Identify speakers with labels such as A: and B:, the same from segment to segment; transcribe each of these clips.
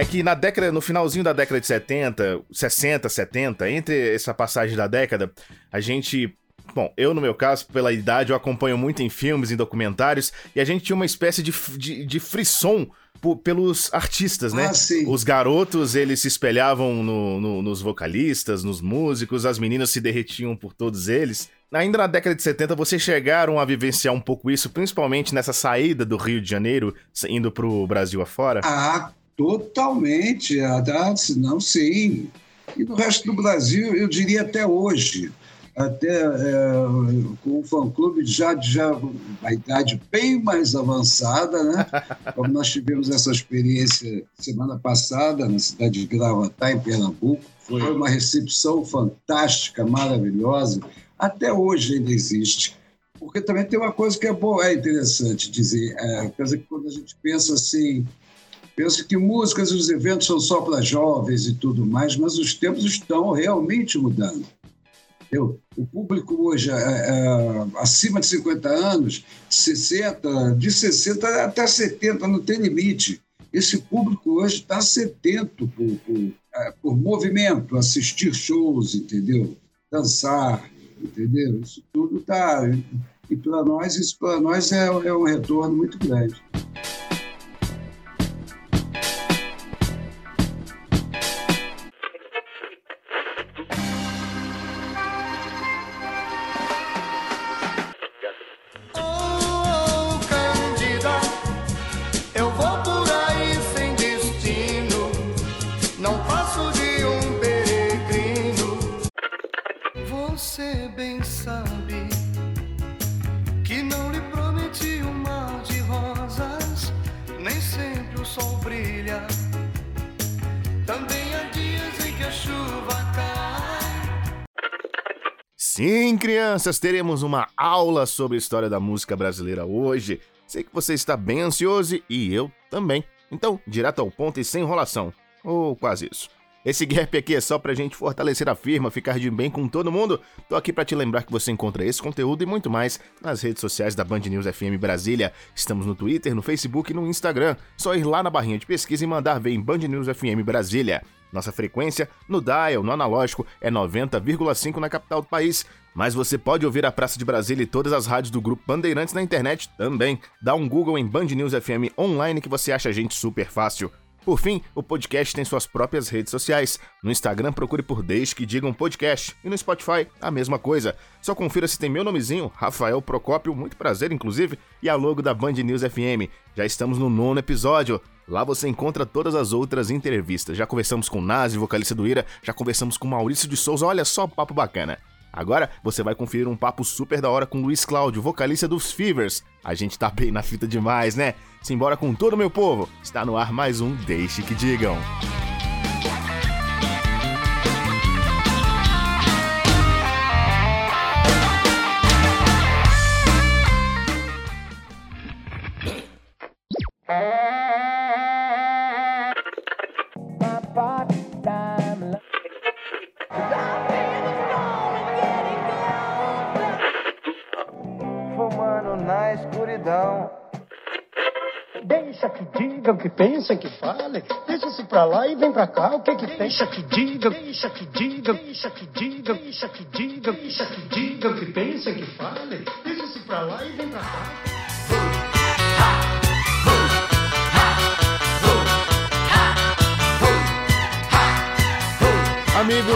A: É que na década, no finalzinho da década de 70, 60, 70, entre essa passagem da década, a gente Bom, eu no meu caso, pela idade, eu acompanho muito em filmes, em documentários, e a gente tinha uma espécie de, de, de frisson pelos artistas, né?
B: Ah, sim.
A: Os garotos, eles se espelhavam no, no, nos vocalistas, nos músicos, as meninas se derretiam por todos eles. Ainda na década de 70, vocês chegaram a vivenciar um pouco isso, principalmente nessa saída do Rio de Janeiro, indo pro Brasil afora?
B: Ah, totalmente. Ah, não, sim. E no resto do Brasil, eu diria até hoje até é, com o fã-clube já, já a idade bem mais avançada, né? Como nós tivemos essa experiência semana passada na cidade de Gravatá, em Pernambuco. Foi uma recepção fantástica, maravilhosa. Até hoje ainda existe. Porque também tem uma coisa que é boa, é interessante dizer. É, que quando a gente pensa assim, pensa que músicas e os eventos são só para jovens e tudo mais, mas os tempos estão realmente mudando. Entendeu? O público hoje, é, é, acima de 50 anos, 60, de 60 até 70, não tem limite. Esse público hoje está sedento por, por, é, por, movimento, assistir shows, entendeu? Dançar, entendeu? Isso tudo está. E para nós, isso para nós é, é um retorno muito grande.
A: Crianças, teremos uma aula sobre a história da música brasileira hoje. Sei que você está bem ansioso e eu também. Então, direto ao ponto e sem enrolação. Ou quase isso. Esse gap aqui é só pra gente fortalecer a firma, ficar de bem com todo mundo. Tô aqui para te lembrar que você encontra esse conteúdo e muito mais nas redes sociais da Band News FM Brasília. Estamos no Twitter, no Facebook e no Instagram. Só ir lá na barrinha de pesquisa e mandar ver em Band News FM Brasília. Nossa frequência no dial, no analógico, é 90,5 na capital do país. Mas você pode ouvir a Praça de Brasília e todas as rádios do Grupo Bandeirantes na internet também. Dá um Google em Band News FM online que você acha a gente super fácil. Por fim, o podcast tem suas próprias redes sociais. No Instagram, procure por Desde que Digam Podcast. E no Spotify, a mesma coisa. Só confira se tem meu nomezinho, Rafael Procópio, muito prazer, inclusive, e a logo da Band News FM. Já estamos no nono episódio. Lá você encontra todas as outras entrevistas. Já conversamos com Nazi, vocalista do Ira, já conversamos com Maurício de Souza, olha só papo bacana. Agora você vai conferir um papo super da hora com Luiz Cláudio, vocalista dos Fevers. A gente tá bem na fita demais, né? Simbora com todo meu povo. Está no ar mais um Deixe que digam.
C: Digam, que pensem, que falem. Deixa-se pra lá e vem pra cá, o que que deixa tem? que digam, deixa que digam, deixa que digam, deixa que digam, deixa que digam, que pensem, que falem. Deixa-se pra lá e vem pra cá.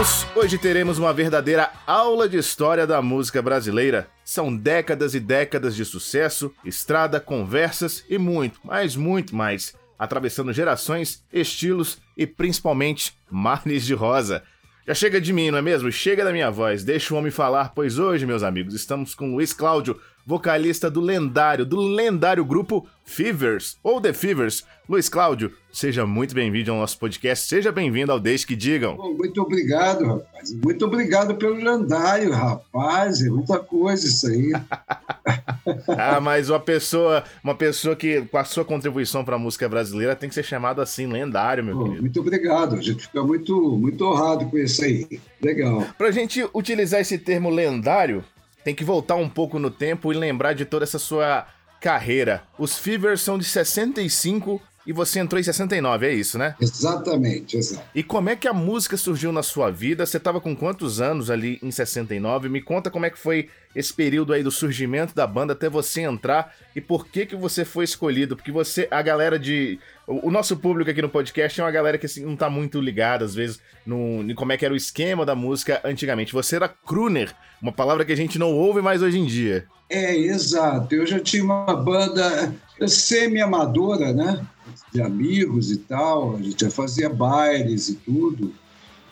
A: Amigos, hoje teremos uma verdadeira aula de história da música brasileira. São décadas e décadas de sucesso, estrada, conversas e muito, mas muito mais, atravessando gerações, estilos e principalmente mares de rosa. Já chega de mim, não é mesmo? Chega da minha voz, deixa o homem falar, pois hoje, meus amigos, estamos com Luiz Cláudio, vocalista do lendário, do lendário grupo Fevers, ou The Fevers. Luiz Cláudio, seja muito bem-vindo ao nosso podcast, seja bem-vindo ao Deixe que Digam.
B: Muito obrigado, rapaz. Muito obrigado pelo lendário, rapaz. É muita coisa isso aí.
A: ah, mas uma pessoa, uma pessoa que, com a sua contribuição para a música brasileira, tem que ser chamado assim, lendário, meu querido.
B: Muito obrigado. A gente fica muito, muito honrado com isso aí. Legal.
A: Pra gente utilizar esse termo lendário, tem que voltar um pouco no tempo e lembrar de toda essa sua carreira. Os Fevers são de 65 e você entrou em 69, é isso, né?
B: Exatamente, exato.
A: E como é que a música surgiu na sua vida? Você estava com quantos anos ali em 69? Me conta como é que foi esse período aí do surgimento da banda até você entrar e por que que você foi escolhido? Porque você, a galera de o, nosso público aqui no podcast é uma galera que assim, não tá muito ligada, às vezes, no, em como é que era o esquema da música antigamente. Você era crooner, uma palavra que a gente não ouve mais hoje em dia.
B: É, exato. Eu já tinha uma banda semi-amadora, né? De amigos e tal. A gente já fazia bailes e tudo.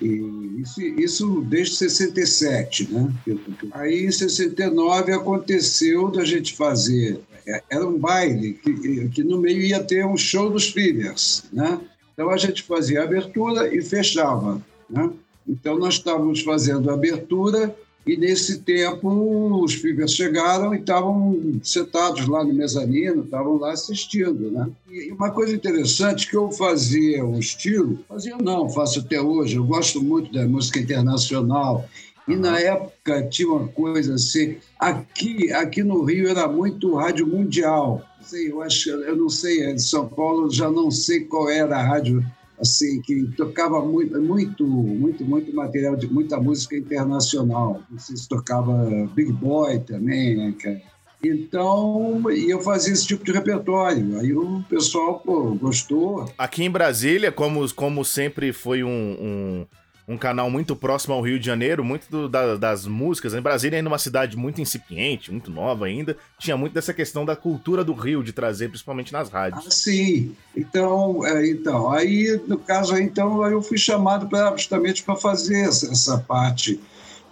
B: E isso, isso desde 67, né? Aí em 69 aconteceu da gente fazer é, era um baile que, que no meio ia ter um show dos Fillers, né? Então a gente fazia abertura e fechava, né? Então nós estávamos fazendo abertura e nesse tempo os Fillers chegaram e estavam sentados lá no mezanino, estavam lá assistindo, né? E uma coisa interessante que eu fazia um estilo, fazia não, faço até hoje, eu gosto muito da música internacional e na época tinha uma coisa assim, aqui, aqui no Rio era muito rádio mundial. Sei, eu acho, eu não sei, em São Paulo já não sei qual era a rádio assim que tocava muito, muito, muito, muito material de muita música internacional. Se tocava Big Boy também, né, cara? Então, eu fazia esse tipo de repertório. Aí o pessoal pô, gostou.
A: Aqui em Brasília, como, como sempre foi um, um um canal muito próximo ao Rio de Janeiro, muito do, da, das músicas. Em Brasília, ainda uma cidade muito incipiente, muito nova ainda, tinha muito dessa questão da cultura do Rio de trazer, principalmente nas rádios.
B: Ah, sim. Então, é, então, aí no caso, então eu fui chamado justamente para fazer essa, essa parte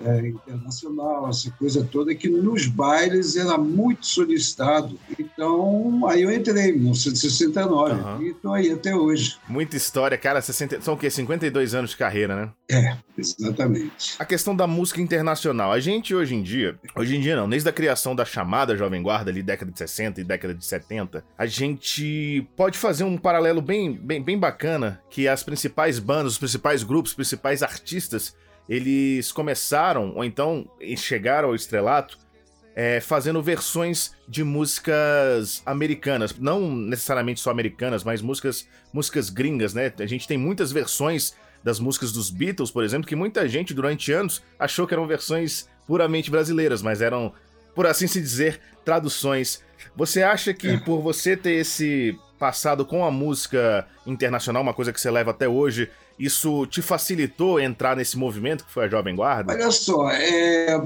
B: é, internacional, essa coisa toda, que nos bailes era muito solicitado. Então, aí eu entrei em 1969 uhum. e estou aí até hoje.
A: Muita história, cara. 60, são o quê? 52 anos de carreira, né?
B: É, exatamente.
A: A questão da música internacional. A gente hoje em dia, hoje em dia não, desde a criação da chamada Jovem Guarda, ali década de 60 e década de 70, a gente pode fazer um paralelo bem, bem, bem bacana que as principais bandas, os principais grupos, os principais artistas eles começaram, ou então chegaram ao estrelato, é, fazendo versões de músicas americanas. Não necessariamente só americanas, mas músicas, músicas gringas, né? A gente tem muitas versões das músicas dos Beatles, por exemplo, que muita gente durante anos achou que eram versões puramente brasileiras, mas eram, por assim se dizer, traduções. Você acha que por você ter esse passado com a música internacional, uma coisa que você leva até hoje, isso te facilitou entrar nesse movimento que foi a Jovem Guarda?
B: Olha só, é,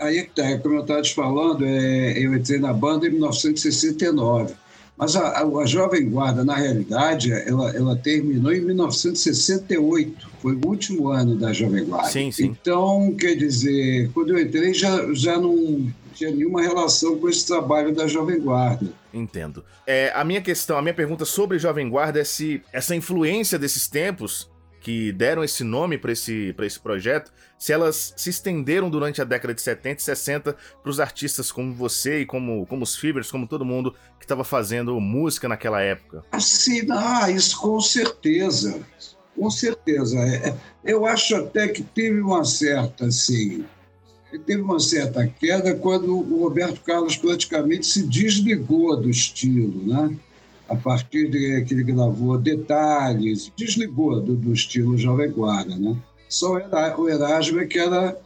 B: aí tá, é como eu estava te falando, é, eu entrei na banda em 1969. Mas a, a, a, Jovem Guarda, na realidade, ela, ela terminou em 1968. Foi o último ano da Jovem Guarda.
A: Sim, sim.
B: Então, quer dizer, quando eu entrei, já, já não tinha nenhuma relação com esse trabalho da Jovem Guarda.
A: Entendo. É, a minha questão, a minha pergunta sobre Jovem Guarda é se essa influência desses tempos que deram esse nome para esse, esse projeto, se elas se estenderam durante a década de 70 e 60 para os artistas como você e como, como os Fibers, como todo mundo que estava fazendo música naquela época.
B: Assim, ah, isso com certeza. Com certeza. É, é, eu acho até que teve uma certa, assim, teve uma certa queda quando o Roberto Carlos praticamente se desligou do estilo, né? A partir de que ele gravou detalhes, desligou do, do estilo Jovem Guarda, né? Só o Erasmo é que era,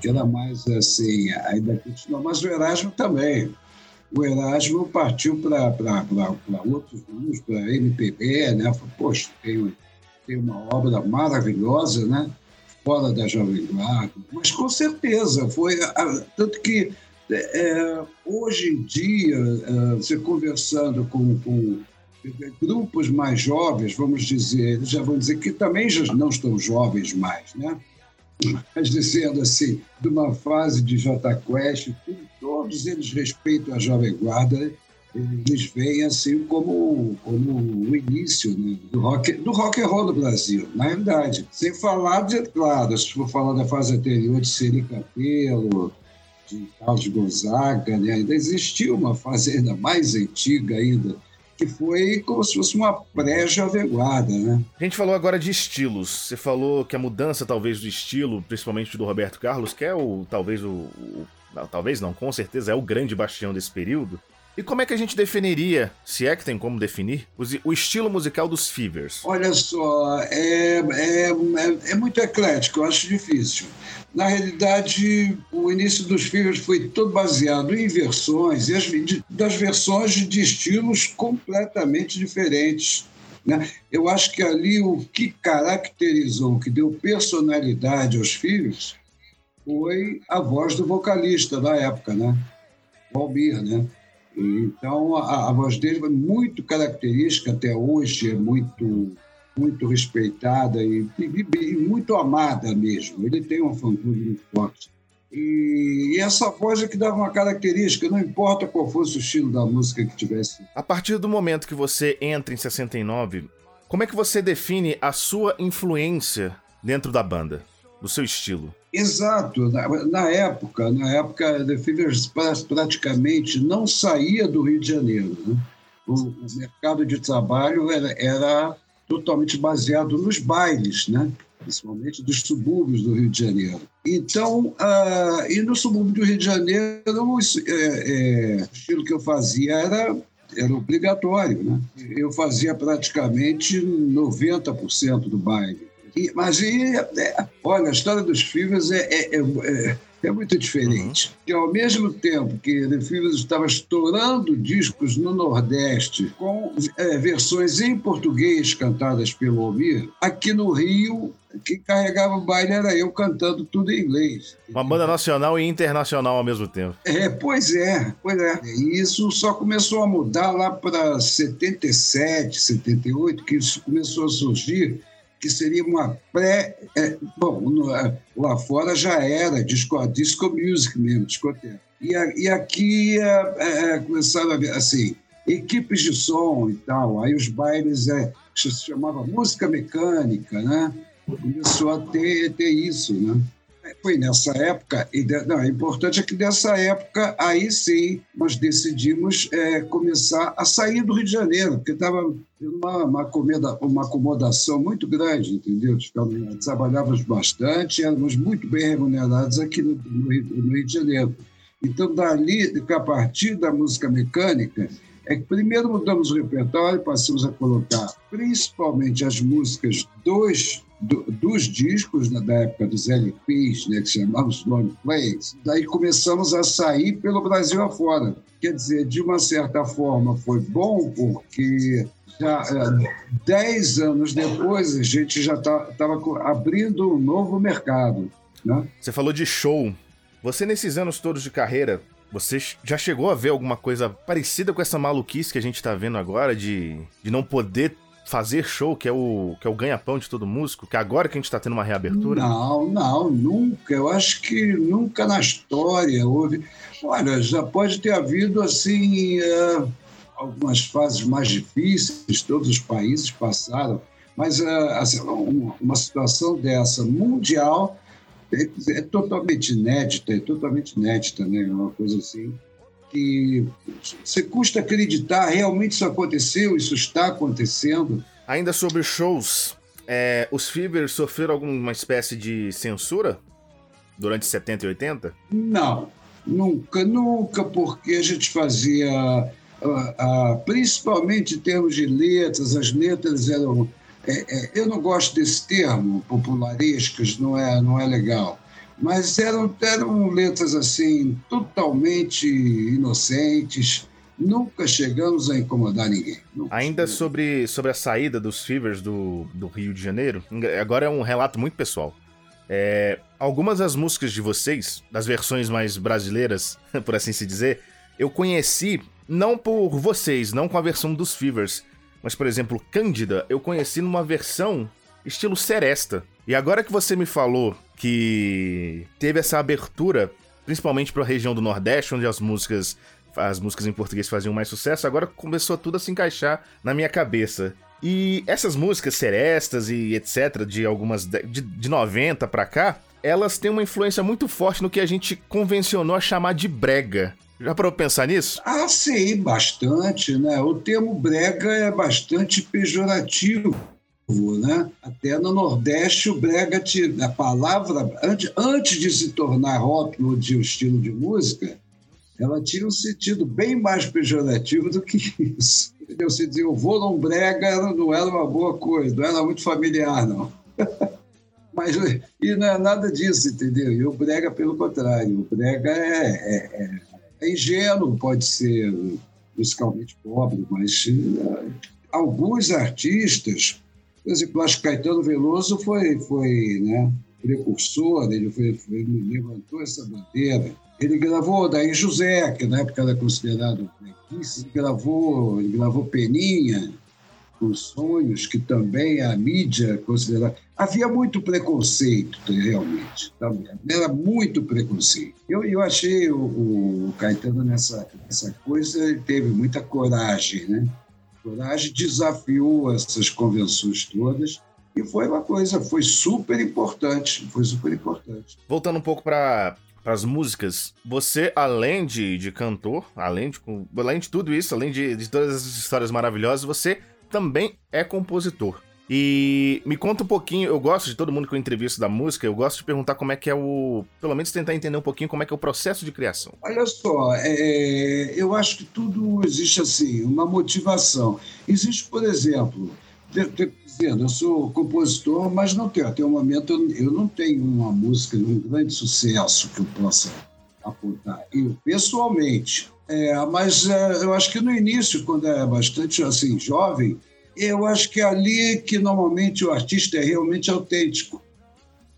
B: que era mais assim, ainda continua, mas o Erasmo também. O Erasmo partiu para outros rumos, para MPB, né? Falei, Poxa, tem, tem uma obra maravilhosa, né? Fora da Jovem Guarda. Mas com certeza, foi. Tanto que é, hoje em dia, é, você conversando com, com, grupos mais jovens, vamos dizer, já vão dizer que também já não estão jovens mais, né? Mas dizendo assim, de uma fase de J Quest, todos eles respeitam a Jovem Guarda, eles veem assim como, como o início né, do, rock, do rock and roll do Brasil, na realidade. Sem falar, de, claro, se for falar da fase anterior de Seri Capelo, de Carlos Gonzaga, né? ainda existia uma fazenda mais antiga ainda, que foi como se fosse uma pré-jovem guarda, né?
A: A gente falou agora de estilos. Você falou que a mudança, talvez, do estilo, principalmente do Roberto Carlos, que é o, talvez o, o talvez não, com certeza é o grande bastião desse período. E como é que a gente definiria, se é que tem como definir, o estilo musical dos Fevers?
B: Olha só, é, é, é, é muito eclético, eu acho difícil. Na realidade, o início dos Fevers foi todo baseado em versões, e as, das versões de estilos completamente diferentes. Né? Eu acho que ali o que caracterizou, que deu personalidade aos Fevers, foi a voz do vocalista da época, né? O Almir, né? Então, a, a, voz dele foi muito característica, até hoje é muito, muito respeitada e, e, e muito amada mesmo. Ele tem uma fã-clube muito forte. E, essa voz é que dava uma característica, não importa qual fosse o estilo da música que tivesse.
A: A partir do momento que você entra em 69, como é que você define a sua influência dentro da banda, do seu estilo?
B: Exato. Na, na, época, na época, The Fevers praticamente não saía do Rio de Janeiro. Né? O, o, mercado de trabalho era, era totalmente baseado nos bailes, né? principalmente dos subúrbios do Rio de Janeiro. Então, uh, e no subúrbio do Rio de Janeiro, o, é, é, que eu fazia era era obrigatório, né? Eu fazia praticamente 90% do baile. E, mas, e, é, olha, a história dos Fivers é, é, é, é muito diferente. Uhum. Que ao mesmo tempo que The Fivers estava estourando discos no Nordeste com é, versões em português cantadas pelo Almir, aqui no Rio quem carregava o baile era eu cantando tudo em inglês.
A: Uma banda nacional e internacional ao mesmo tempo.
B: É, pois é, pois é. E isso só começou a mudar lá para 77, 78, que isso começou a surgir que seria uma pré. É, bom, no, é, lá fora já era disco, disco music mesmo, discoteca. E, e aqui é, é, começaram a ver, assim, equipes de som e tal. Aí os bailes é, se chamava música mecânica, né? Começou a ter, ter isso, né? Foi nessa época, e não, é importante é que nessa época, aí sim, nós decidimos é, começar a sair do Rio de Janeiro, porque estava uma, uma, uma acomodação muito grande, entendeu? Trabalhávamos bastante, éramos muito bem remunerados aqui no, no, Rio, no Rio de Janeiro. Então, dali, a partir da música mecânica, é que primeiro mudamos o repertório, passamos a colocar principalmente as músicas dos do, dos discos né, da época dos LPs, né, que chamamos long plays, daí começamos a sair pelo Brasil afora. Quer dizer, de uma certa forma foi bom, porque já é, dez anos depois a gente já estava tá, abrindo um novo mercado. Né?
A: Você falou de show. Você, nesses anos todos de carreira, você já chegou a ver alguma coisa parecida com essa maluquice que a gente está vendo agora de, de não poder fazer show, que é o, que é o ganha-pão de todo músico, que agora que a gente está tendo uma reabertura?
B: Não, não, nunca. Eu acho que nunca na história houve. Olha, já pode ter havido assim uh, algumas fases mais difíceis, todos os países passaram, mas uh, assim, uma, uma, situação dessa mundial é, é, totalmente inédita, é totalmente inédita, né? Uma coisa assim que você custa acreditar, realmente isso aconteceu, isso está acontecendo.
A: Ainda sobre shows, é, os Fibers sofreram alguma espécie de censura durante 70 e 80?
B: Não, nunca, nunca, porque a gente fazia, principalmente em termos de letras, as letras eram. É, é, eu não gosto desse termo, popularescas, não é, não é legal mas eram, eram letras assim totalmente inocentes. Nunca chegamos a incomodar ninguém.
A: Ainda sobre, sobre a saída dos Fevers do, do Rio de Janeiro, agora é um relato muito pessoal. É, algumas das músicas de vocês, das versões mais brasileiras, por assim se dizer, eu conheci não por vocês, não com a versão dos Fevers, mas por exemplo, Cândida, eu conheci numa versão estilo Seresta. E agora que você me falou que teve essa abertura, principalmente para a região do Nordeste, onde as músicas as músicas em português faziam mais sucesso, agora começou tudo a se encaixar na minha cabeça. E essas músicas serestas e etc, de algumas de, de 90 para cá, elas têm uma influência muito forte no que a gente convencionou a chamar de brega. Já parou pra pensar nisso?
B: Ah, sim, bastante, né? O termo brega é bastante pejorativo né? Até no Nordeste, o brega, a palavra, antes, de se tornar rótulo de estilo de música, ela tinha um sentido bem mais pejorativo do que isso. Entendeu? Se dizia, o vôlon brega não era uma boa coisa, não era muito familiar, não. Mas e não é nada disso, entendeu? E o brega, pelo contrário, o brega é, é, é, é ingênuo, pode ser musicalmente pobre, mas uh, alguns artistas, por exemplo, acho que Caetano Veloso foi, foi né, precursor, ele foi, foi, levantou essa bandeira. Ele gravou Daí José, que na época era considerado preguiça, gravou, ele gravou Peninha, com sonhos, que também a mídia considerava. Havia muito preconceito, realmente. Também. Era muito preconceito. Eu, eu achei o, o Caetano nessa, nessa coisa, ele teve muita coragem, né? Coragem, desafiou essas convenções todas e foi uma coisa, foi super importante, foi super importante.
A: Voltando um pouco para as músicas, você, além de, de cantor, além de, além de tudo isso, além de, de todas essas histórias maravilhosas, você também é compositor. E me conta um pouquinho, eu gosto de todo mundo que eu entrevisto da música, eu gosto de perguntar como é que é o. Pelo menos tentar entender um pouquinho como é que é o processo de criação.
B: Olha só, é, eu acho que tudo existe assim, uma motivação. Existe, por exemplo, dizendo, eu sou compositor, mas não tenho. Até o momento eu não tenho uma música de um grande sucesso que eu possa apontar. Eu, pessoalmente, é, mas é, eu acho que no início, quando é bastante assim jovem, eu acho que é ali que normalmente o artista é realmente autêntico,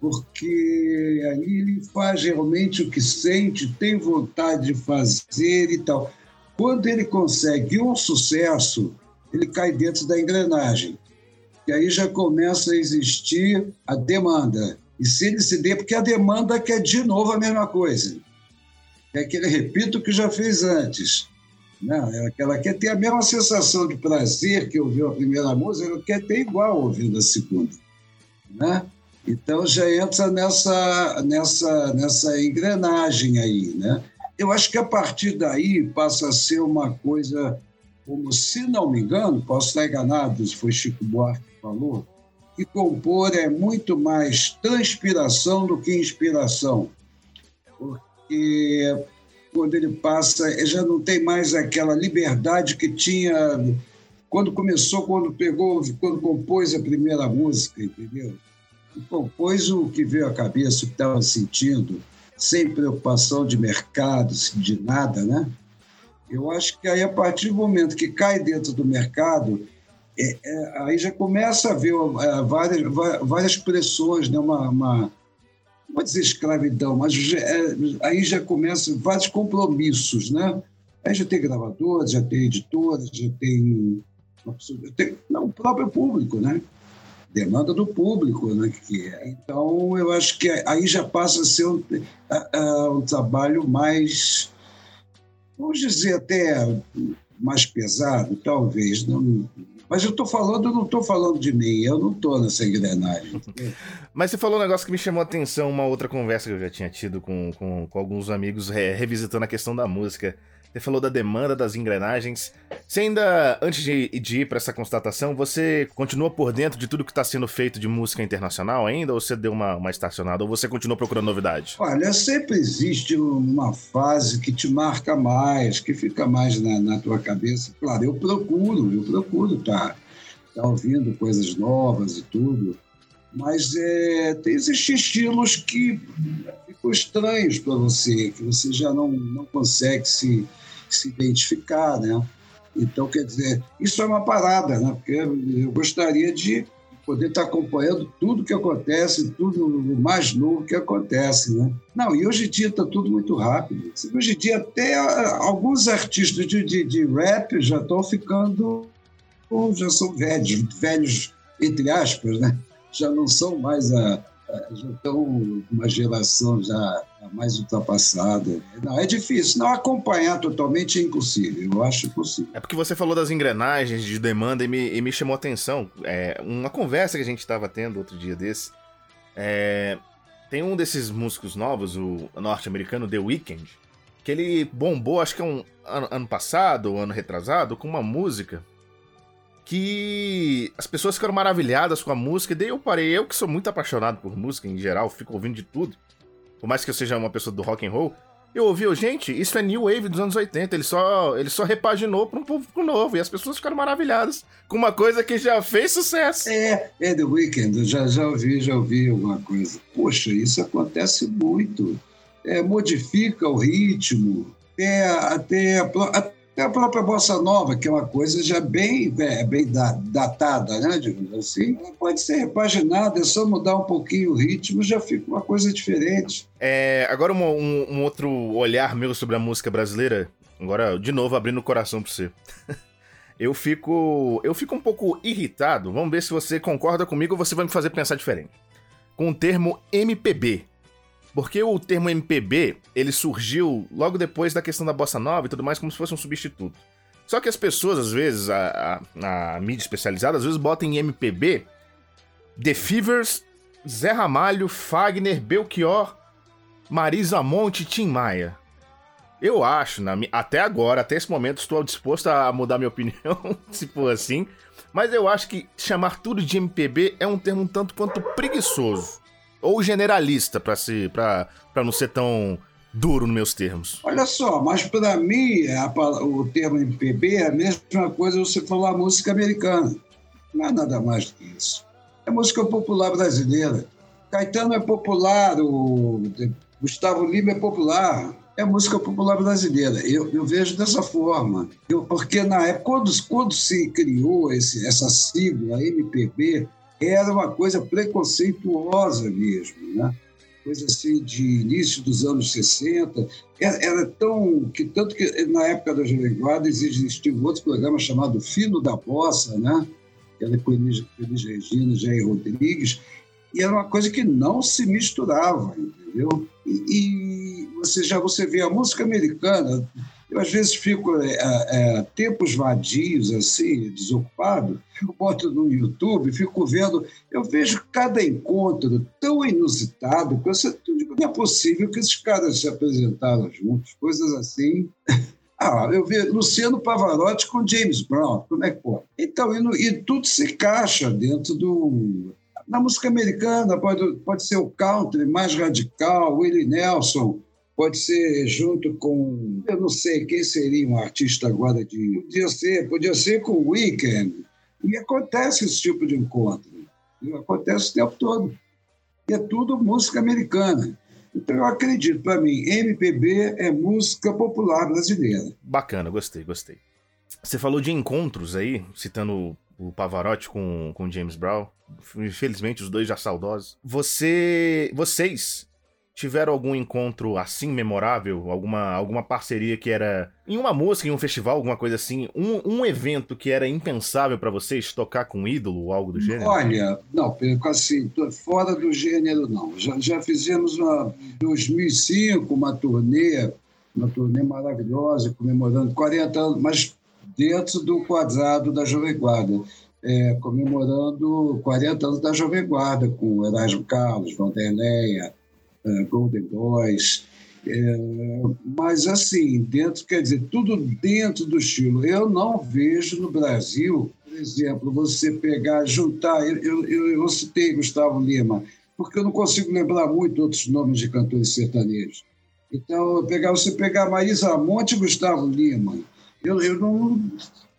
B: porque ali ele faz realmente o que sente, tem vontade de fazer e tal. Quando ele consegue um sucesso, ele cai dentro da engrenagem. E aí já começa a existir a demanda. E se ele se dê, porque a demanda quer de novo a mesma coisa é que ele repita o que já fez antes. Né? Ela quer ter a mesma sensação de prazer que ouviu a primeira música, ela quer ter igual ouvindo a segunda. Né? Então já entra nessa, nessa, nessa engrenagem aí. Né? Eu acho que a partir daí passa a ser uma coisa, como se não me engano, posso estar enganado, se foi Chico Buarque que falou, que compor é muito mais transpiração do que inspiração. Porque quando ele passa, ele já não tem mais aquela liberdade que tinha quando começou, quando pegou, quando compôs a primeira música, entendeu? E compôs o que veio à cabeça, o que estava sentindo, sem preocupação de mercado, de nada, né? Eu acho que aí, a partir do momento que cai dentro do mercado, é, é, aí já começa a ver é, várias, várias pressões, né? uma, uma vou dizer escravidão, mas é, aí já começam vários compromissos, né? Aí já tem gravadores, já tem editoras, já tem, tem não, o próprio público, né? Demanda do público, né? Que é. Então, eu acho que aí já passa a ser um, um trabalho mais, vamos dizer até mais pesado, talvez, não, mas eu estou falando, eu não estou falando de mim, eu não estou nessa engrenagem.
A: Mas você falou um negócio que me chamou a atenção, uma outra conversa que eu já tinha tido com, com, com alguns amigos re, revisitando a questão da música. Você falou da demanda das engrenagens. Você ainda, antes de, de ir para essa constatação, você continua por dentro de tudo que está sendo feito de música internacional ainda? Ou você deu uma, uma estacionada? Ou você continua procurando novidade?
B: Olha, sempre existe uma fase que te marca mais, que fica mais na, na tua cabeça. Claro, eu procuro, eu procuro tá, tá ouvindo coisas novas e tudo. Mas é, existem estilos que ficam estranhos para você, que você já não, não consegue se se identificar, né? Então, quer dizer, isso é uma parada, né? Porque eu gostaria de poder estar acompanhando tudo que acontece, tudo o mais novo que acontece, né? Não, e hoje em dia está tudo muito rápido. Hoje em dia até alguns artistas de, de, de rap já estão ficando, já são velhos, velhos entre aspas, né? Já não são mais a, já estão uma geração já mais ultrapassada. Não, é difícil. Não acompanhar totalmente é impossível. Eu acho impossível.
A: É porque você falou das engrenagens de demanda e me, e me chamou a atenção. É, uma conversa que a gente estava tendo outro dia desse. É, tem um desses músicos novos, o norte-americano The Weeknd, que ele bombou, acho que é um ano, ano passado, ou ano retrasado, com uma música que as pessoas ficaram maravilhadas com a música, e daí eu parei, eu que sou muito apaixonado por música em geral, fico ouvindo de tudo, por mais que eu seja uma pessoa do rock and roll, Eu ouvi, gente, isso é New Wave dos anos 80. Ele só, ele só repaginou para um público novo. E as pessoas ficaram maravilhadas com uma coisa que já fez sucesso.
B: É, é The Weeknd. Já, já ouvi, já ouvi alguma coisa. Poxa, isso acontece muito. É, modifica o ritmo. Até, até, até a própria bossa nova, que é uma coisa já bem, é, bem datada, né, digamos assim, ela pode ser repaginada, é só mudar um pouquinho o ritmo, já fica uma coisa diferente.
A: É, agora um, um, um outro olhar meu sobre a música brasileira, agora de novo abrindo o coração para você. eu fico, eu fico um pouco irritado. Vamos ver se você concorda comigo ou você vai me fazer pensar diferente. Com o termo MPB, porque o termo MPB, ele surgiu logo depois da questão da bossa nova e tudo mais, como se fosse um substituto. Só que as pessoas, às vezes, a, a, a mídia especializada, às vezes botam em MPB The Fevers, Zé Ramalho, Fagner, Belchior, Marisa Monte e Tim Maia. Eu acho, na, até agora, até esse momento, estou disposto a mudar minha opinião, se for assim. Mas eu acho que chamar tudo de MPB é um termo um tanto quanto preguiçoso ou generalista para ser para não ser tão duro nos meus termos.
B: Olha só, mas para mim a, o termo MPB é a mesma coisa você falar música americana. Não é nada mais do que isso. É música popular brasileira. Caetano é popular, o Gustavo Lima é popular. É música popular brasileira. Eu, eu vejo dessa forma. Eu, porque na época, quando, quando se criou esse, essa sigla MPB, era uma coisa preconceituosa mesmo, né? coisa assim de início dos anos 60. Era, era, tão que tanto que na época da Jovem Guarda existia um outro programa chamado Fino da Bossa, né? Que era com Elis, Elis Regina, Jair Rodrigues, e era uma coisa que não se misturava, entendeu? E, e você já você vê a música americana eu, às vezes, fico é, é, tempos vadios, assim, desocupado, fico boto no YouTube, fico vendo. Eu vejo cada encontro tão inusitado que você, não é possível que esses caras se apresentaram juntos, coisas assim. Ah, eu vi Luciano Pavarotti com James Brown, como é que pode? Então, e, e tudo se encaixa dentro do. Na música americana, pode, pode ser o country mais radical, Willie Nelson, pode ser junto com, eu não sei quem seria um artista agora de, podia ser, podia ser com o Weekend. E acontece esse tipo de encontro. Acontece o tempo todo. E é tudo música americana. Então eu acredito, para mim, MPB é música popular brasileira.
A: Bacana, gostei, gostei. Você falou de encontros aí, citando o Pavarotti com, com James Brown. Infelizmente, os dois já saudosos. Você, vocês tiveram algum encontro assim memorável? Alguma, alguma parceria que era. Em uma música, em um festival, alguma coisa assim? Um, um evento que era impensável para vocês tocar com um ídolo ou algo do gênero?
B: Olha, não, assim, fora do gênero, não. Já, já fizemos uma, em 2005 uma turnê, uma turnê maravilhosa, comemorando 40 anos, mas dentro do quadrado da Jovem Guarda. É, comemorando 40 anos da Jovem Guarda, com Erasmo Carlos, Vanderleia, uh, Golden Boys. É, mas, assim, dentro, quer dizer, tudo dentro do estilo. Eu não vejo no Brasil, por exemplo, você pegar, juntar. Eu, eu, eu citei Gustavo Lima, porque eu não consigo lembrar muito outros nomes de cantores sertanejos. Então, pegar, você pegar Marisa Monte e Gustavo Lima. Eu, eu não,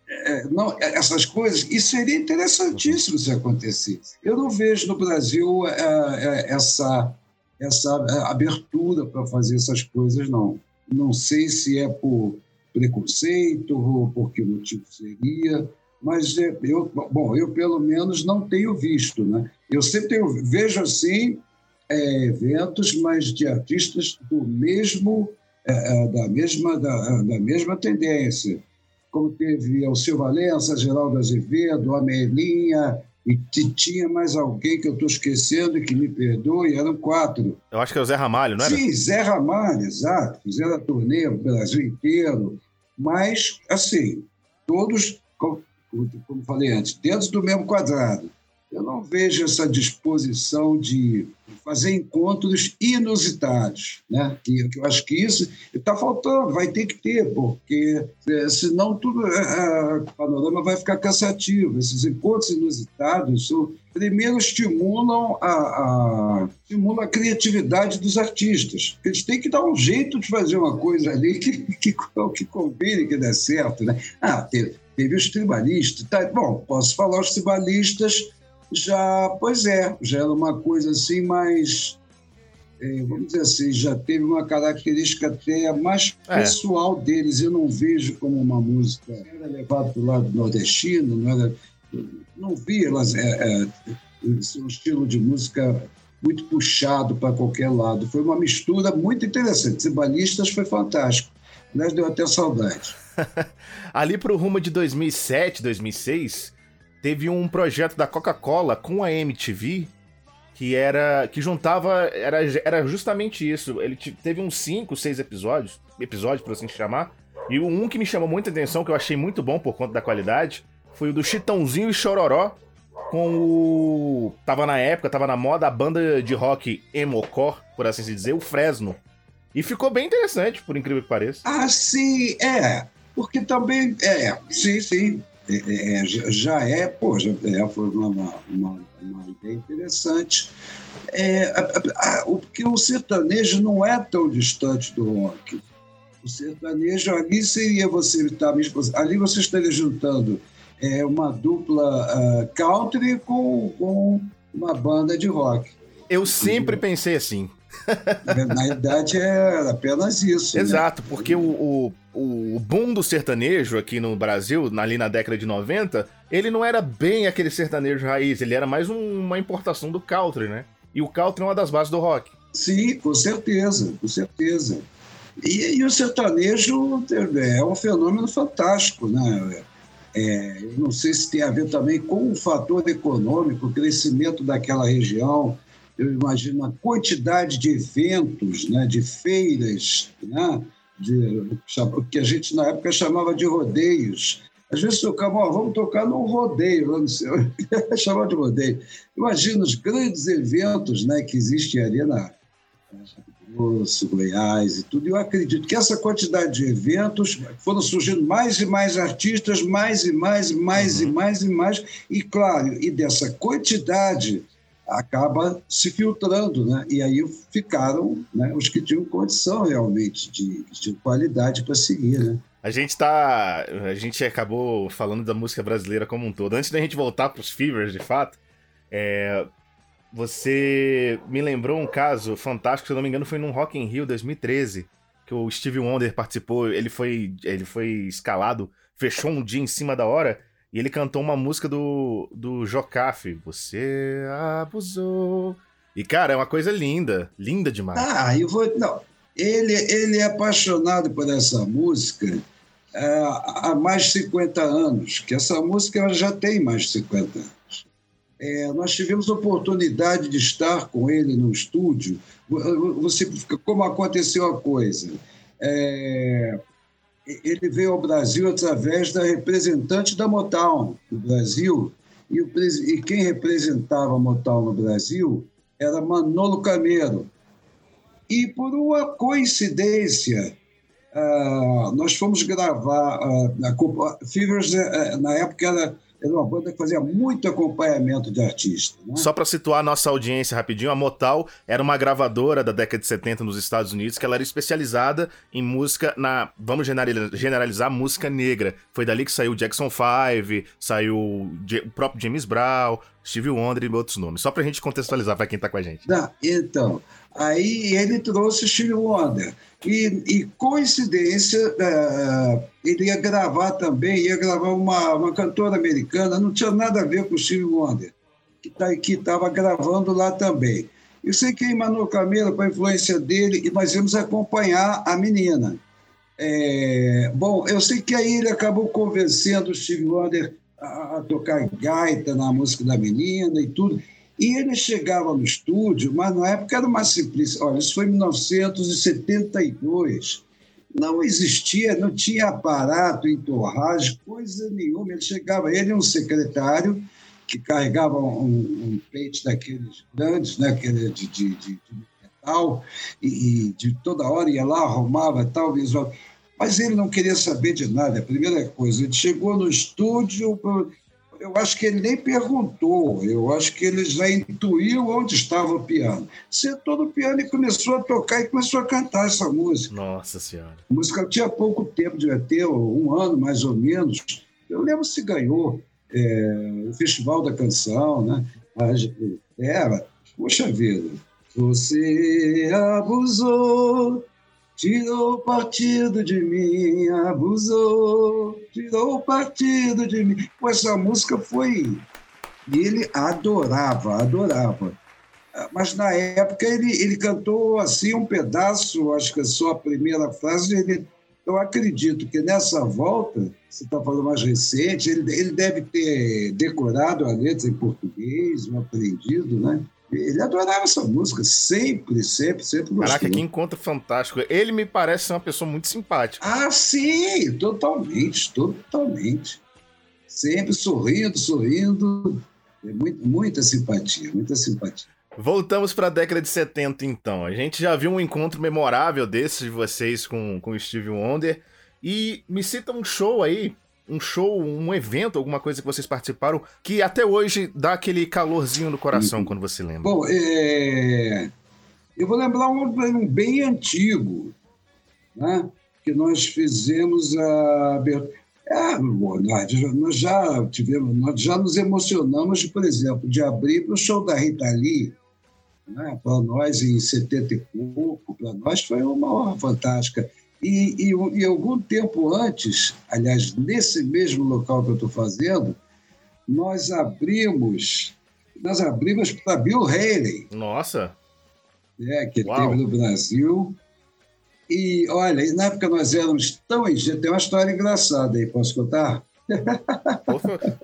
B: é, não, essas coisas, e seria interessantíssimo se acontecesse. Eu não vejo no Brasil é, é, essa essa é, abertura para fazer essas coisas, não. Não sei se é por preconceito ou por que motivo seria, mas é, eu, bom, eu pelo menos não tenho visto, né? Eu sempre tenho, vejo assim é, eventos, mas de artistas do mesmo, é, é da mesma, da, da mesma tendência, como teve Alceu Valença, Geraldo Azevedo, Amelinha, e tinha mais alguém que eu estou esquecendo e que me perdoe, eram quatro.
A: Eu acho que é o Zé Ramalho, não
B: era? Sim, Zé Ramalho, exato. Fizeram a turnê no Brasil inteiro. Mas, assim, todos, como, como falei antes, dentro do mesmo quadrado. Eu não vejo essa disposição de fazer encontros inusitados, né? Que, que eu acho que isso está faltando, vai ter que ter, porque é, senão tudo é, é, o panorama vai ficar cansativo. Esses encontros inusitados são, primeiro estimulam a, a, estimulam a criatividade dos artistas. Eles têm que dar um jeito de fazer uma coisa ali que, que, que combine, que dê certo, né? Ah, teve, teve os tribalistas. Tá, bom, posso falar os tribalistas já, pois é, já era uma coisa assim mais, é, vamos dizer assim, já teve uma característica até mais é. pessoal deles. Eu não vejo como uma música era levada para o lado nordestino, não era, não vi elas é, é, um estilo de música muito puxado para qualquer lado. Foi uma mistura muito interessante. Cibalistas foi fantástico. Aliás, deu até saudade.
A: Ali para o rumo de 2007, 2006, teve um projeto da Coca-Cola com a MTV que era que juntava era, era justamente isso. Ele teve uns 5, 6 episódios, episódios por assim chamar. E um que me chamou muita atenção, que eu achei muito bom por conta da qualidade, foi o do Chitãozinho e Chororó com o tava na época, tava na moda a banda de rock emo-core, por assim dizer, o Fresno. E ficou bem interessante, por incrível que pareça.
B: Ah, sim, é. Porque também. É, sim, sim. É, é, já é, pô, já é, foi uma, uma, uma ideia interessante. É, a, a, o, porque o sertanejo não é tão distante do rock. O sertanejo ali seria você estar ali você estaria juntando é, uma dupla uh, country com, com uma banda de rock.
A: Eu sempre pensei assim.
B: Na verdade, é apenas isso.
A: Né? Exato, né? porque o, o, o boom do sertanejo aqui no Brasil, ali na década de 90, ele não era bem aquele sertanejo raiz, ele era mais um, uma importação do country, né? E o country é uma das bases do rock.
B: Sim, com certeza, com certeza. E, e o sertanejo é um fenômeno fantástico, né? É, eu não sei se tem a ver também com o fator econômico, o crescimento daquela região, eu imagino a quantidade de eventos, né, de feiras, né, de, que a gente na época chamava de rodeios. Às vezes tocava, oh, vamos tocar num rodeio, não sei, chamava de rodeio. Imagina os grandes eventos né, que existem ali na Grosso, Goiás e tudo. Eu acredito que essa quantidade de eventos foram surgindo mais e mais artistas, mais e mais, mais uhum. e mais e mais, e claro, e dessa quantidade acaba se filtrando, né? E aí ficaram né, os que tinham condição realmente de, de qualidade para seguir, né?
A: A gente tá. A gente acabou falando da música brasileira como um todo. Antes da gente voltar para os Fevers, de fato, é, você me lembrou um caso fantástico, se eu não me engano, foi num Rock in Rio 2013, que o Steve Wonder participou, ele foi, ele foi escalado, fechou um dia em cima da hora e ele cantou uma música do, do Jocafe. Você abusou. E, cara, é uma coisa linda. Linda demais.
B: Ah, eu vou. Não. Ele, ele é apaixonado por essa música é, há mais de 50 anos, que essa música já tem mais de 50 anos. É, nós tivemos oportunidade de estar com ele no estúdio. Você, como aconteceu a coisa? É, ele veio ao Brasil através da representante da Motown no Brasil, e, o, e quem representava a Motown no Brasil era Manolo Camero. E por uma coincidência, uh, nós fomos gravar uh, a uh, na época era era uma banda que fazia muito acompanhamento de artistas. Né?
A: Só para situar a nossa audiência rapidinho, a Motal era uma gravadora da década de 70 nos Estados Unidos que ela era especializada em música na, vamos generalizar, música negra. Foi dali que saiu Jackson 5, saiu o próprio James Brown, Steve Wonder e outros nomes. Só pra gente contextualizar para quem tá com a gente.
B: Então, aí ele trouxe Steve Wonder. E, e coincidência, uh, ele ia gravar também, ia gravar uma, uma cantora americana, não tinha nada a ver com o Steve Wonder, que tá, estava gravando lá também. Eu sei que Emmanuel Camelo, com a influência dele, e nós íamos acompanhar a menina. É, bom, eu sei que aí ele acabou convencendo o Steve Wonder a, tocar gaita na música da menina e tudo. E ele chegava no estúdio, mas na época era uma simplicidade. Olha, isso foi em 1972. Não existia, não tinha aparato, entorragem, coisa nenhuma. Ele chegava, ele e um secretário, que carregava um, um peito daqueles grandes, né, aquele de, de, de, de metal, e, e, de toda hora ia lá, arrumava tal, visual. Mas ele não queria saber de nada, a primeira coisa. Ele chegou no estúdio, eu acho que ele nem perguntou, eu acho que ele já intuiu onde estava o piano. Sentou no piano e começou a tocar e começou a cantar essa música.
A: Nossa Senhora.
B: A música tinha pouco tempo, devia ter um ano mais ou menos. Eu lembro se ganhou é, o Festival da Canção, né? Era, poxa vida, você abusou Tirou partido de mim, abusou, tirou partido de mim. Pô, essa música foi. E ele adorava, adorava. Mas na época ele, ele cantou assim um pedaço, acho que a sua primeira frase. Ele, eu acredito que nessa volta, você está falando mais recente, ele, ele deve ter decorado a letra em português, aprendido, né? Ele adorava essa música, sempre, sempre, sempre gostou.
A: Caraca, que encontro fantástico. Ele me parece ser uma pessoa muito simpática.
B: Ah, sim, totalmente, totalmente. Sempre sorrindo, sorrindo. É muito, muita simpatia, muita simpatia.
A: Voltamos para a década de 70, então. A gente já viu um encontro memorável desses de vocês com, com o Steve Wonder. E me cita um show aí um show, um evento, alguma coisa que vocês participaram, que até hoje dá aquele calorzinho no coração uhum. quando você lembra?
B: Bom, é... eu vou lembrar um, bem antigo, né? que nós fizemos a é, nós já tivemos, nós já nos emocionamos, por exemplo, de abrir para o show da Rita Lee, né? para nós em 70 e pouco, para nós foi uma honra fantástica. E, e, e, algum tempo antes, aliás, nesse mesmo local que eu estou fazendo, nós abrimos, nós abrimos para Bill Haley.
A: Nossa!
B: É, que ele teve no Brasil. E olha, na época nós éramos tão ingênuos. Tem uma história engraçada aí, posso contar?
A: Por,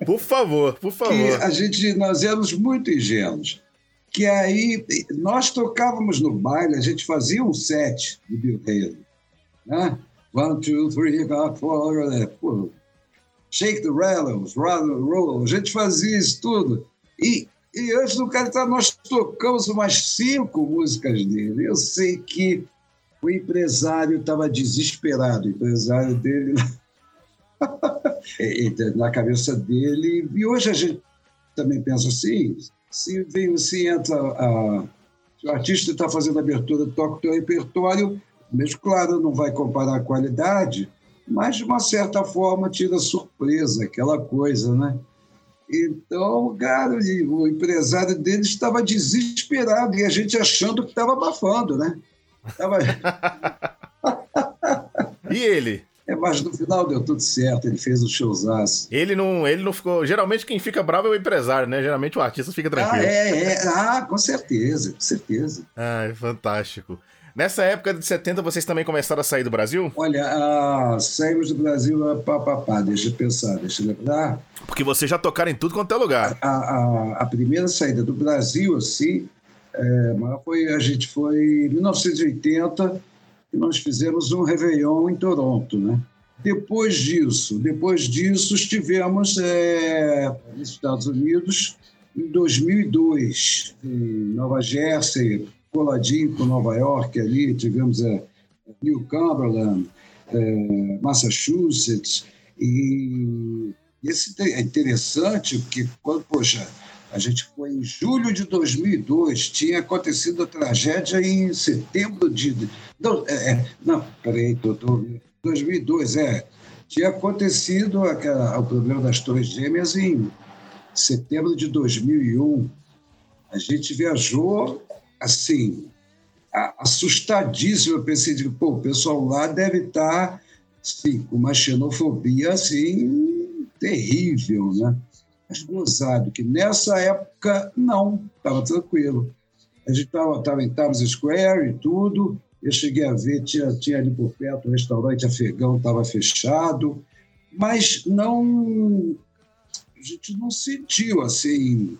A: por favor, por favor. Que
B: a gente, nós éramos muito ingênuos. Que aí nós tocávamos no baile, a gente fazia um set do Bill Haley né? One, two, three, four, né? Shake the rattles, roll, a gente fazia isso tudo. E, e antes do cara entrar, nós tocamos umas cinco músicas dele. Eu sei que o empresário estava desesperado, o empresário dele na cabeça dele. E hoje a gente também pensa assim: se, vem, se entra a, o artista está fazendo abertura, toca o teu repertório, mesmo, claro, não vai comparar a qualidade, mas de uma certa forma tira surpresa, aquela coisa, né? Então, cara, o empresário dele estava desesperado e a gente achando que estava abafando, né? Tava...
A: e ele?
B: É, mas no final deu tudo certo, ele fez o showzaço.
A: Ele não, ele não ficou. Geralmente quem fica bravo é o empresário, né? Geralmente o artista fica tranquilo.
B: Ah, é, é. Ah, com certeza, com certeza.
A: Ah, é fantástico. Nessa época de 70, vocês também começaram a sair do Brasil?
B: Olha, uh, saímos do Brasil, pá, pá, pá, deixa eu pensar, deixa eu lembrar.
A: Porque vocês já tocaram em tudo quanto é lugar.
B: A, a, a primeira saída do Brasil, assim, é, foi, a gente foi em 1980 e nós fizemos um Réveillon em Toronto, né? Depois disso, depois disso estivemos é, nos Estados Unidos em 2002, em Nova Jersey, coladinho com Nova York ali, tivemos é, New Cumberland, é, Massachusetts, e esse é interessante porque quando, poxa, a gente foi em julho de 2002, tinha acontecido a tragédia em setembro de... Não, é, é não peraí, doutor, 2002, é, tinha acontecido aquela, o problema das Torres Gêmeas em setembro de 2001. A gente viajou assim, assustadíssimo. Eu pensei, de, pô, o pessoal lá deve estar assim, com uma xenofobia assim, terrível, né? Mas gozado, que nessa época, não, estava tranquilo. A gente estava em Times Square e tudo, eu cheguei a ver, tinha, tinha ali por perto um restaurante afegão, estava fechado, mas não. A gente não sentiu, assim,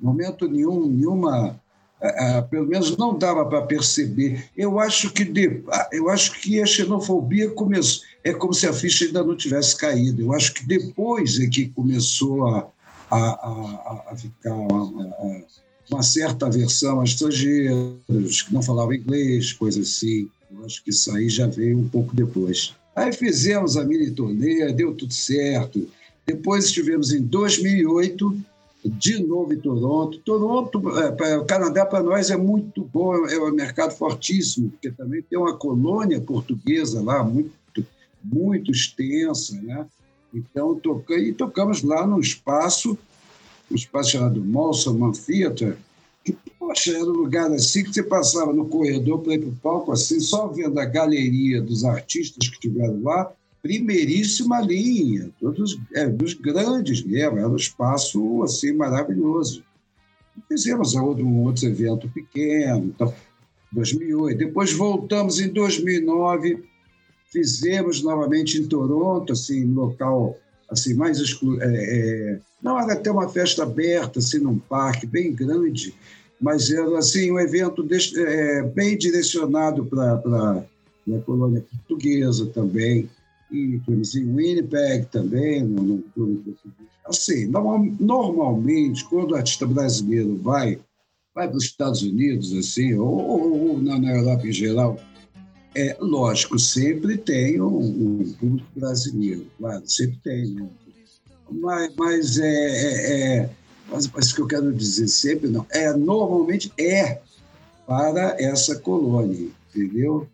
B: momento nenhum, nenhuma Uh, pelo menos não dava para perceber. Eu acho que de, ah, eu acho que a xenofobia começou. É como se a ficha ainda não tivesse caído. Eu acho que depois é que começou a, a, a, a ficar uma, uma certa aversão a estrangeiros que não falavam inglês, coisa assim. Eu acho que isso aí já veio um pouco depois. Aí fizemos a mini turnê, deu tudo certo. Depois estivemos em 2008, de novo em Toronto. Toronto, é, o Canadá para nós é muito bom, é um mercado fortíssimo, porque também tem uma colônia portuguesa lá, muito, muito extensa, né? Então, toca, e tocamos lá num espaço, um espaço chamado Molson Theater, que, poxa, era um lugar assim que você passava no corredor para ir para o palco, assim, só vendo a galeria dos artistas que tiveram lá, primeiríssima linha, todos é, dos grandes mesmo, era um espaço assim maravilhoso. Fizemos outro, um outro evento pequeno, então, 2008. Depois voltamos em 2009, fizemos novamente em Toronto, assim, local assim mais exclu... É, é... não era até uma festa aberta, assim, num parque bem grande, mas era assim um evento de... é, bem direcionado para a colônia portuguesa também e temos em Winnipeg também, no clube português. Assim, normal, normalmente, quando o artista brasileiro vai, vai para os Estados Unidos, assim, ou, ou na, Europa em geral, é lógico, sempre tem um, um público brasileiro, claro, sempre tem. Né? Mas, mas é, é, é mas, mas o que eu quero dizer sempre não é normalmente é para essa colônia, entendeu?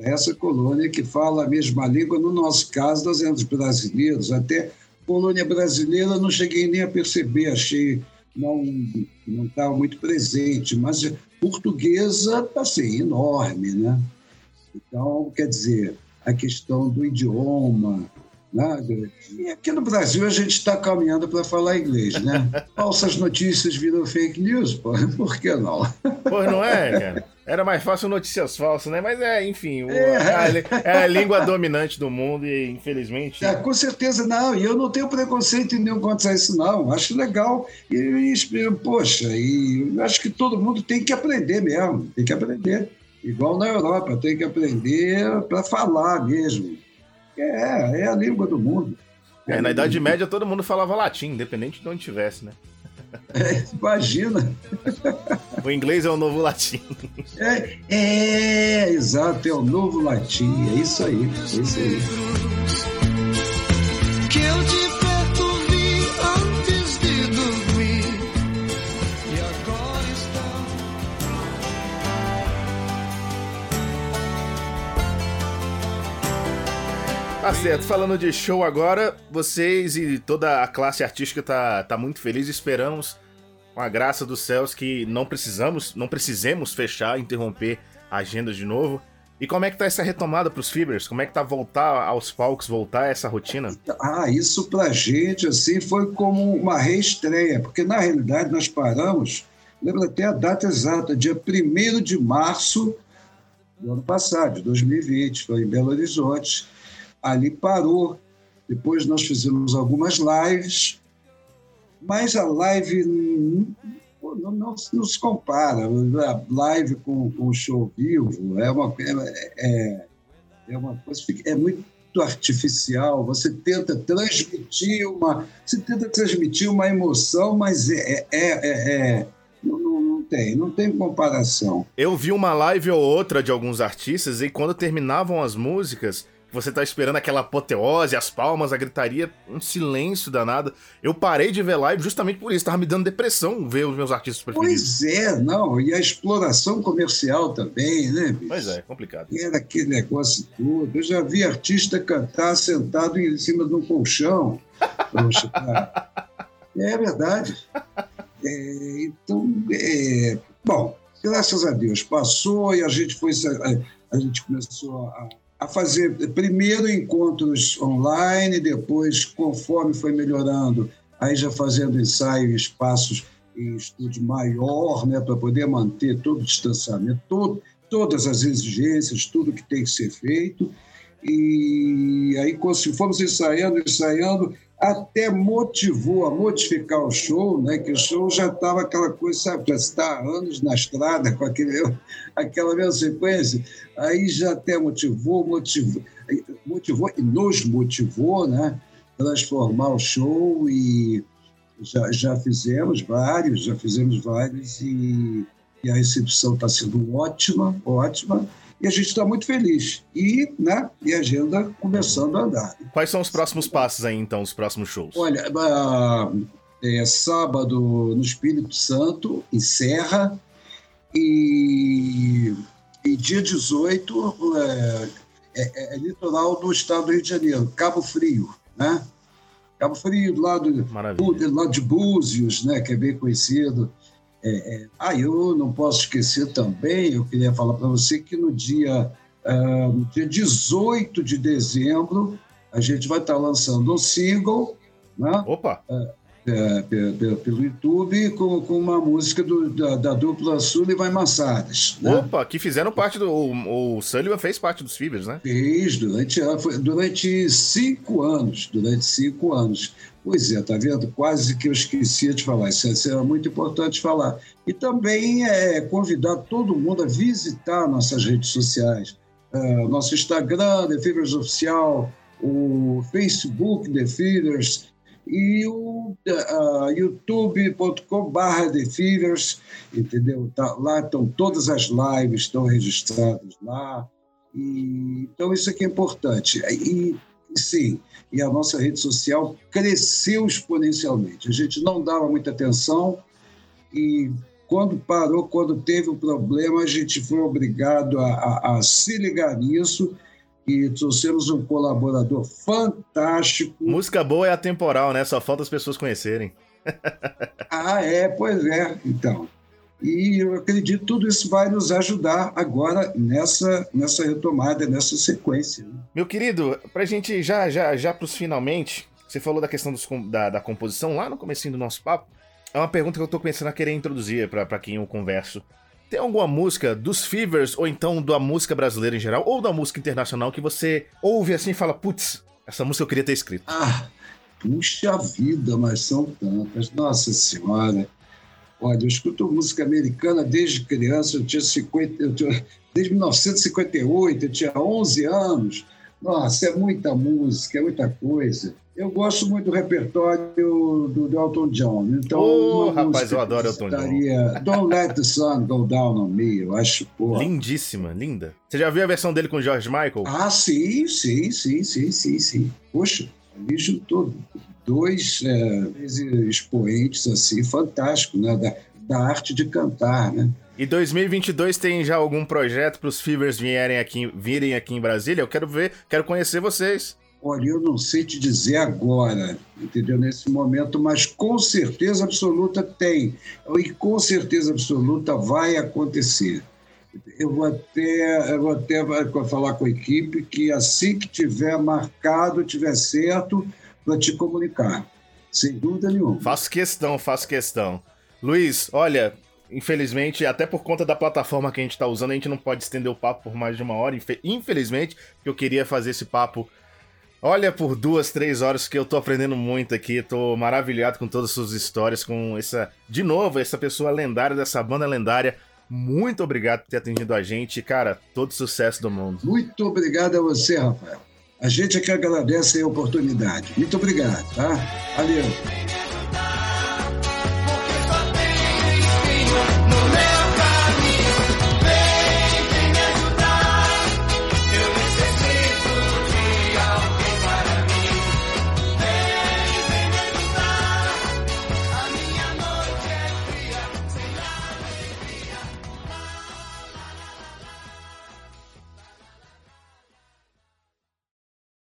B: Essa colônia que fala a mesma língua. No nosso caso, nós éramos brasileiros, até colônia brasileira não cheguei nem a perceber, achei não não estava muito presente, mas portuguesa assim enorme, né? Então, quer dizer, a questão do idioma, né? E aqui no Brasil a gente está caminhando para falar inglês, né? Falsas notícias viram fake news, pô. por que não?
A: Pois não é, cara. Era mais fácil notícias falsas, né? Mas é, enfim, o, é. A, é a língua dominante do mundo e, infelizmente.
B: É, com certeza, não. E eu não tenho preconceito nenhum contra isso, não. Acho legal. E, e poxa, e acho que todo mundo tem que aprender mesmo. Tem que aprender. Igual na Europa, tem que aprender para falar mesmo. É, é a língua do mundo.
A: É, na Idade Média todo mundo falava latim, independente de onde estivesse, né?
B: É, imagina.
A: O inglês é o novo latim.
B: É, é, exato, é o novo latim. É isso aí, é isso aí. Que eu te
A: Tá certo, falando de show agora, vocês e toda a classe artística tá, tá muito feliz. Esperamos, com a graça dos céus, que não precisamos, não precisemos fechar, interromper a agenda de novo. E como é que tá essa retomada para os Fibers? Como é que tá voltar aos palcos, voltar a essa rotina?
B: Ah, isso pra gente, assim, foi como uma reestreia, porque na realidade nós paramos, lembra até a data exata, dia 1 de março do ano passado, de 2020, foi em Belo Horizonte ali parou. Depois nós fizemos algumas lives, mas a live não, não, não, não se compara. A live com, o show vivo é uma, é, é, é uma coisa é muito artificial. Você tenta transmitir uma, você tenta transmitir uma emoção, mas é, é, é, é não, tem, não tem comparação.
A: Eu vi uma live ou outra de alguns artistas e quando terminavam as músicas, você tá esperando aquela apoteose, as palmas, a gritaria, um silêncio danado. Eu parei de ver live justamente por isso, tava me dando depressão ver os meus artistas
B: preferidos. Pois é, não, e a exploração comercial também, né, bicho?
A: Pois é, complicado.
B: E era aquele negócio todo. Eu já vi artista cantar sentado em cima de um colchão. Poxa, cara. É verdade. É, então, é, bom, graças a Deus passou e a gente foi a, a gente começou a a fazer primeiro encontros online, depois, conforme foi melhorando, aí já fazendo ensaio em espaços em estúdio maior, né, para poder manter todo o distanciamento, todo, todas as exigências, tudo que tem que ser feito. E aí fomos ensaiando, ensaiando, até motivou a modificar o show, né? que o show já estava aquela coisa, sabe, já está há anos na estrada com aquele, aquela mesma sequência, aí já até motivou, motivou, motivou e nos motivou, né? transformar o show e, Já, já fizemos vários, já fizemos vários e, e a recepção está sendo ótima, ótima e a gente está muito feliz. E, né, e a agenda começando a andar.
A: Quais são os próximos passos aí, então, os próximos shows?
B: Olha, é, sábado no Espírito Santo, em Serra, e, e dia 18 é, é, é, litoral do estado do Rio de Janeiro, Cabo Frio, né? Cabo Frio, do lado, do lado de Búzios, né, que é bem conhecido. É, é, ah, eu não posso esquecer também, eu queria falar para você que no dia, uh, no dia 18 de dezembro, a gente vai estar lançando um single, né?
A: Opa! Uh,
B: é, pelo, pelo YouTube com, com uma música do, da, da, dupla Sullivan Massadas.
A: Né? Opa, que fizeram parte do. O, o Sullivan fez parte dos Fibers, né?
B: Fez, durante, durante cinco anos. Durante cinco anos. Pois é, tá vendo? Quase que eu esquecia de falar. Isso, isso é muito importante falar. E também é convidar todo mundo a visitar nossas redes sociais. Uh, nosso Instagram, The Fibers Oficial, o Facebook The Fibers e o uh, youtube.com.br The entendeu? Tá, lá estão todas as lives, estão registradas lá. E, então, isso aqui é importante. E, e, sim, e a nossa rede social cresceu exponencialmente. A gente não dava muita atenção e quando parou, quando teve um problema, a gente foi obrigado a, a, a se ligar nisso e trouxemos um colaborador fantástico.
A: Música boa é atemporal, né? Só falta as pessoas conhecerem.
B: ah, é, pois é. Então. E eu acredito que tudo isso vai nos ajudar agora nessa, nessa retomada, nessa sequência. Né?
A: Meu querido, pra gente já, já, já pros finalmente, você falou da questão dos, da, da composição lá no começo do nosso papo. É uma pergunta que eu tô começando a querer introduzir para quem eu converso. Tem alguma música dos Fevers, ou então da música brasileira em geral, ou da música internacional, que você ouve assim e fala, putz, essa música eu queria ter escrito?
B: Ah, puxa vida, mas são tantas. Nossa Senhora. Olha, eu escuto música americana desde criança, eu tinha 50, eu tinha, desde 1958, eu tinha 11 anos. Nossa, é muita música, é muita coisa. Eu gosto muito do repertório do, do Elton John. Então,
A: oh, rapaz, eu adoro Elton John.
B: Don't Let the Sun Go Down on Me, eu acho, pô.
A: Lindíssima, linda. Você já viu a versão dele com o George Michael?
B: Ah, sim, sim, sim, sim, sim, sim. Poxa, ali juntou dois é, expoentes, assim, fantásticos, né, da, da arte de cantar, né?
A: E 2022 tem já algum projeto para os Fevers vierem aqui, virem aqui em Brasília? Eu quero ver, quero conhecer vocês.
B: Olha, eu não sei te dizer agora, entendeu? Nesse momento, mas com certeza absoluta tem. E com certeza absoluta vai acontecer. Eu vou até, eu vou até falar com a equipe que assim que tiver marcado, tiver certo, para te comunicar. Sem dúvida nenhuma.
A: Faço questão, faço questão. Luiz, olha, infelizmente, até por conta da plataforma que a gente está usando, a gente não pode estender o papo por mais de uma hora. Infelizmente, eu queria fazer esse papo Olha, por duas, três horas que eu tô aprendendo muito aqui, tô maravilhado com todas as suas histórias, com essa, de novo, essa pessoa lendária dessa banda lendária. Muito obrigado por ter atendido a gente, cara, todo sucesso do mundo.
B: Muito obrigado a você, Rafael. A gente é que agradece a oportunidade. Muito obrigado, tá? Valeu.